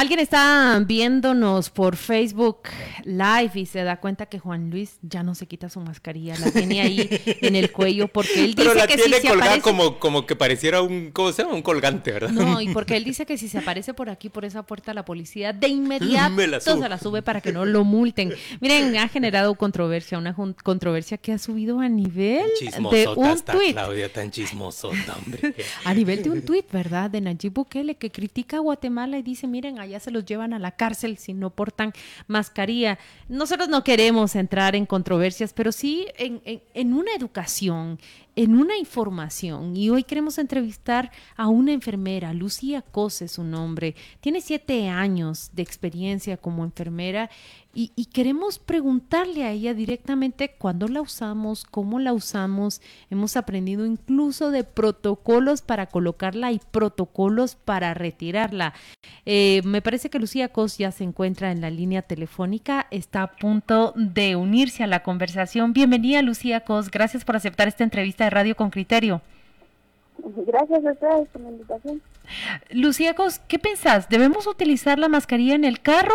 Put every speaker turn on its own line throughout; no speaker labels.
Alguien está viéndonos por Facebook Live y se da cuenta que Juan Luis ya no se quita su mascarilla, la tiene ahí en el cuello porque él dice
Pero la
que
tiene
si
colgada
aparece...
como, como que pareciera un, ¿cómo se llama? Un colgante, ¿verdad?
No, y porque él dice que si se aparece por aquí, por esa puerta, la policía de inmediato
Me la
se la sube para que no lo multen. Miren, ha generado controversia, una controversia que ha subido a nivel de un tuit.
Claudia, tan chismosota, hombre.
A nivel de un tuit, ¿verdad? De Nayib Bukele, que critica a Guatemala y dice, miren, allá se los llevan a la cárcel si no portan mascarilla. Nosotros no queremos entrar en controversias, pero sí en, en- en una educación, en una información. Y hoy queremos entrevistar a una enfermera, Lucía Cose su nombre. Tiene siete años de experiencia como enfermera y, y queremos preguntarle a ella directamente cuándo la usamos, cómo la usamos. Hemos aprendido incluso de protocolos para colocarla y protocolos para retirarla. Eh, me parece que Lucía Cos ya se encuentra en la línea telefónica, está a punto de unirse a la conversación. Bienvenida Lucía Cos, gracias por aceptar esta entrevista de Radio con Criterio.
Gracias a ustedes por la invitación.
Lucía Cos, ¿qué pensás? ¿Debemos utilizar la mascarilla en el carro?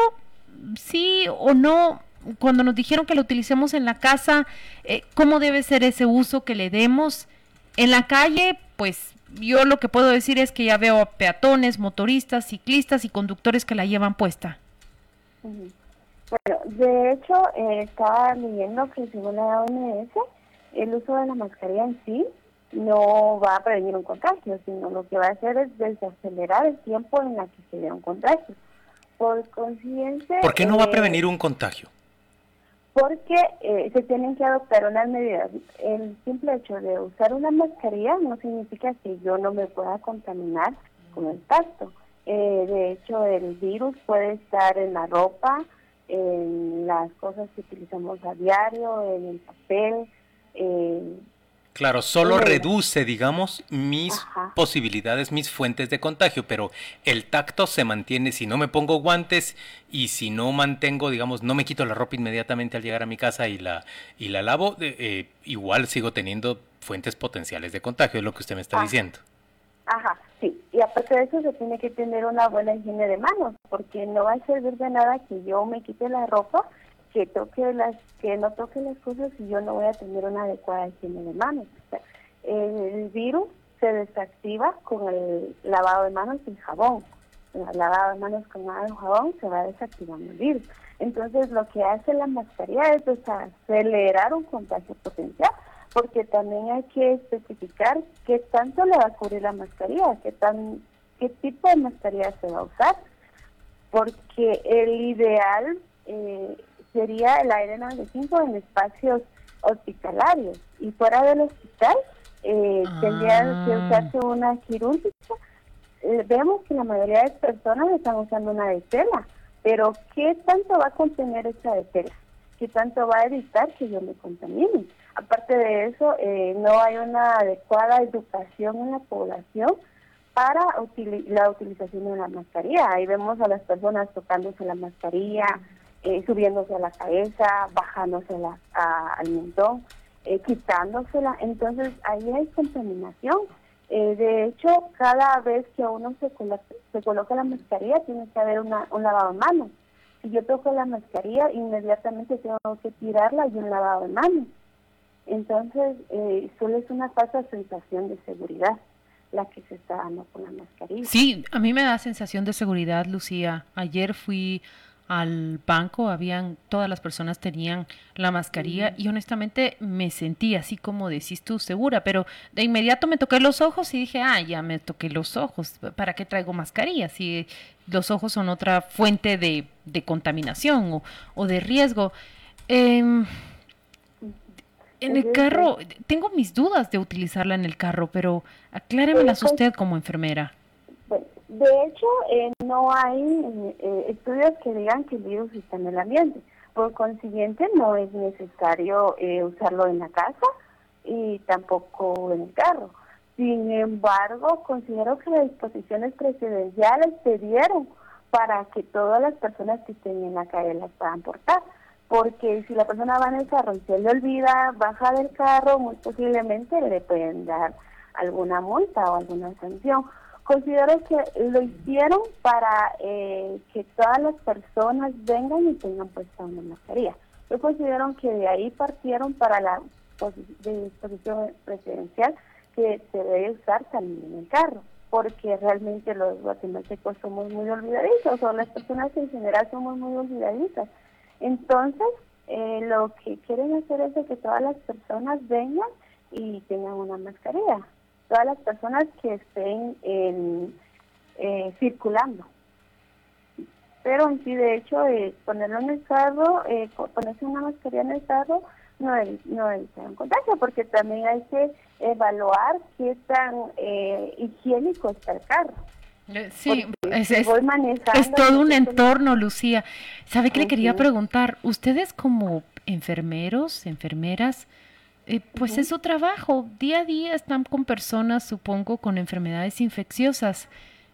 ¿Sí o no? Cuando nos dijeron que la utilicemos en la casa, eh, ¿cómo debe ser ese uso que le demos? En la calle, pues yo lo que puedo decir es que ya veo a peatones, motoristas, ciclistas y conductores que la llevan puesta.
Bueno, de hecho, eh, estaba leyendo que según la OMS, el uso de la mascarilla en sí no va a prevenir un contagio, sino lo que va a hacer es desacelerar el tiempo en la que se dé un contagio. Por consiguiente...
¿Por qué no va a
eh,
prevenir un contagio?
Porque eh, se tienen que adoptar unas medidas. El simple hecho de usar una mascarilla no significa que yo no me pueda contaminar con el tacto. Eh, de hecho, el virus puede estar en la ropa, en las cosas que utilizamos a diario, en el papel. eh,
Claro, solo reduce, digamos, mis
Ajá.
posibilidades, mis fuentes de contagio, pero el tacto se mantiene si no me pongo guantes y si no mantengo, digamos, no me quito la ropa inmediatamente al llegar a mi casa y la, y la lavo, eh, eh, igual sigo teniendo fuentes potenciales de contagio, es lo que usted me está
Ah.
diciendo.
Ajá, sí. Y aparte de eso se tiene que tener una buena higiene de manos, porque no va a servir de nada que yo me quite la ropa, que toque las, que no toque las cosas y yo no voy a tener una adecuada higiene de manos. El virus se desactiva con el lavado de manos y jabón. El lavado de manos con agua y jabón se va desactivando el virus. Entonces lo que hace la mascarilla es acelerar un contagio potencial porque también hay que especificar qué tanto le va a cubrir la mascarilla, qué tan qué tipo de mascarilla se va a usar, porque el ideal eh, sería el aire 95 en espacios hospitalarios y fuera del hospital eh, tendría que
Ah.
usarse una quirúrgica. Eh, vemos que la mayoría de personas están usando una de tela, pero ¿qué tanto va a contener esa de tela? ¿Qué tanto va a evitar que yo me contamine? Aparte de eso, eh, no hay una adecuada educación en la población para utili- la utilización de la mascarilla. Ahí vemos a las personas tocándose la mascarilla, eh, subiéndose a la cabeza, bajándose la- a- al mentón, eh, quitándosela. Entonces ahí hay contaminación. Eh, de hecho, cada vez que uno se coloca, se coloca la mascarilla tiene que haber una, un lavado de manos. Si yo toco la mascarilla, inmediatamente tengo que tirarla y un lavado de manos. Entonces, eh, solo es una falsa sensación de seguridad la que se está dando con la mascarilla.
Sí, a mí me da sensación de seguridad, Lucía. Ayer fui al banco, habían, todas las personas tenían la mascarilla y honestamente me sentí así como decís tú, segura, pero de inmediato me toqué los ojos y dije, ah, ya me toqué los ojos, ¿para qué traigo mascarilla? Si los ojos son otra fuente de, de contaminación o, o de riesgo. Em, en el carro, tengo mis dudas de utilizarla en el carro, pero acláremelas usted como enfermera.
De hecho, eh, no hay eh, estudios que digan que el virus está en el ambiente. Por consiguiente, no es necesario eh, usarlo en la casa y tampoco en el carro. Sin embargo, considero que las disposiciones presidenciales se dieron para que todas las personas que estén en la calle las puedan portar. porque si la persona va en el carro y se le olvida, baja del carro, muy posiblemente le pueden dar alguna multa o alguna sanción. Considero que lo hicieron para eh, que todas las personas vengan y tengan puesta una mascarilla. Yo considero que de ahí partieron para la disposición presidencial que se debe usar también en el carro, porque realmente los guatemaltecos somos muy olvidadizos, o las personas en general somos muy olvidadizas. Entonces, eh, lo que quieren hacer es que todas las personas vengan y tengan una mascarilla todas las personas que estén eh, circulando. Pero en sí, de hecho, eh, ponerlo en el carro, eh, ponerse una mascarilla en el carro, no, no evita un contagio, porque también hay que evaluar qué tan higiénico está el carro.
Sí, es, es, todo un entorno, Lucía. ¿Sabe qué le quería preguntar? Ustedes como enfermeros, enfermeras, eh, pues es su trabajo. Día a día están con personas, supongo, con enfermedades infecciosas.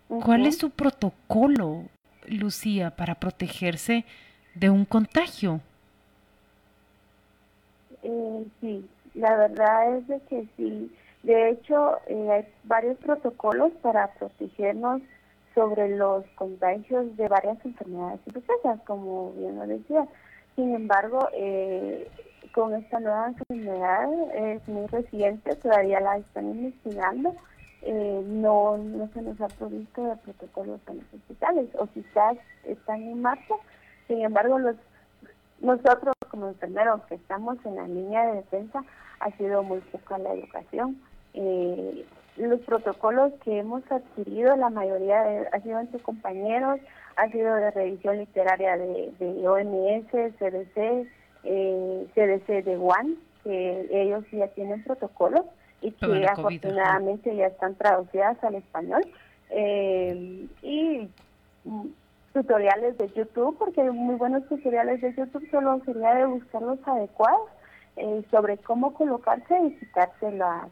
¿Cuál es su protocolo, Lucía, para protegerse de un contagio?
Eh, sí, la verdad es de que sí. De hecho, eh, hay varios protocolos para protegernos sobre los contagios de varias enfermedades infecciosas, como bien lo decía. Sin embargo, eh, con esta nueva enfermedad es muy reciente, todavía la están investigando. Eh, no, no se nos ha provisto de protocolos en los hospitales, o quizás están en marcha. Sin embargo, los nosotros como enfermeros que estamos en la línea de defensa ha sido muy poca la educación. Eh, los protocolos que hemos adquirido, la mayoría de, ha sido entre compañeros, ha sido de revisión literaria de, de OMS, CDC, eh, CDC de One, que ellos ya tienen protocolos y que afortunadamente ya están traducidas al español. Eh, y mm, tutoriales de YouTube, porque hay muy buenos tutoriales de YouTube, solo sería de buscar los adecuados eh, sobre cómo colocarse y quitarse la,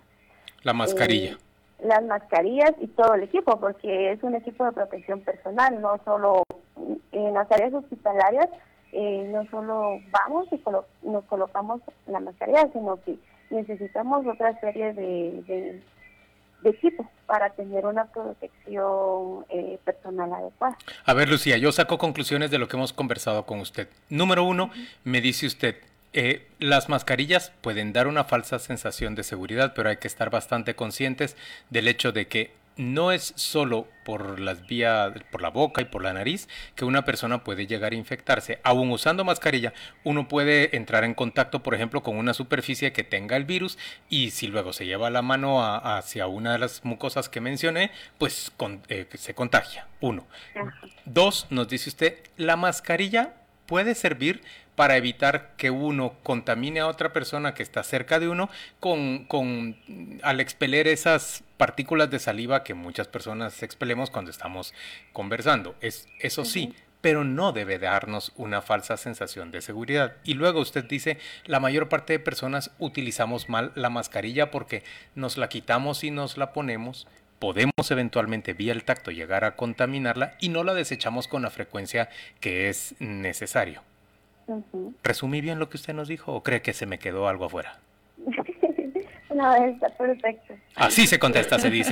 la mascarilla.
Eh, las mascarillas y todo el equipo, porque es un equipo de protección personal, no solo en las áreas hospitalarias eh, no solo vamos y nos colocamos la mascarilla, sino que necesitamos otra serie de, de, equipos para tener una protección eh, personal adecuada.
A ver, Lucía, yo saco conclusiones de lo que hemos conversado con usted. Número uno, me dice usted, eh, las mascarillas pueden dar una falsa sensación de seguridad, pero hay que estar bastante conscientes del hecho de que no es solo por las vías, por la boca y por la nariz que una persona puede llegar a infectarse. Aún usando mascarilla, uno puede entrar en contacto, por ejemplo, con una superficie que tenga el virus y si luego se lleva la mano hacia una de las mucosas que mencioné, pues eh, se contagia. Uno. Dos, nos dice usted, la mascarilla puede servir para evitar que uno contamine a otra persona que está cerca de uno con, con al expeler esas partículas de saliva que muchas personas expelemos cuando estamos conversando. Es, eso sí, pero no debe darnos una falsa sensación de seguridad. Y luego usted dice, la mayor parte de personas utilizamos mal la mascarilla porque nos la quitamos y nos la ponemos, podemos eventualmente vía el tacto llegar a contaminarla y no la desechamos con la frecuencia que es necesario. ¿Resumí bien lo que usted nos dijo o cree que se me quedó algo afuera?
no, está perfecto.
Así se contesta, se dice.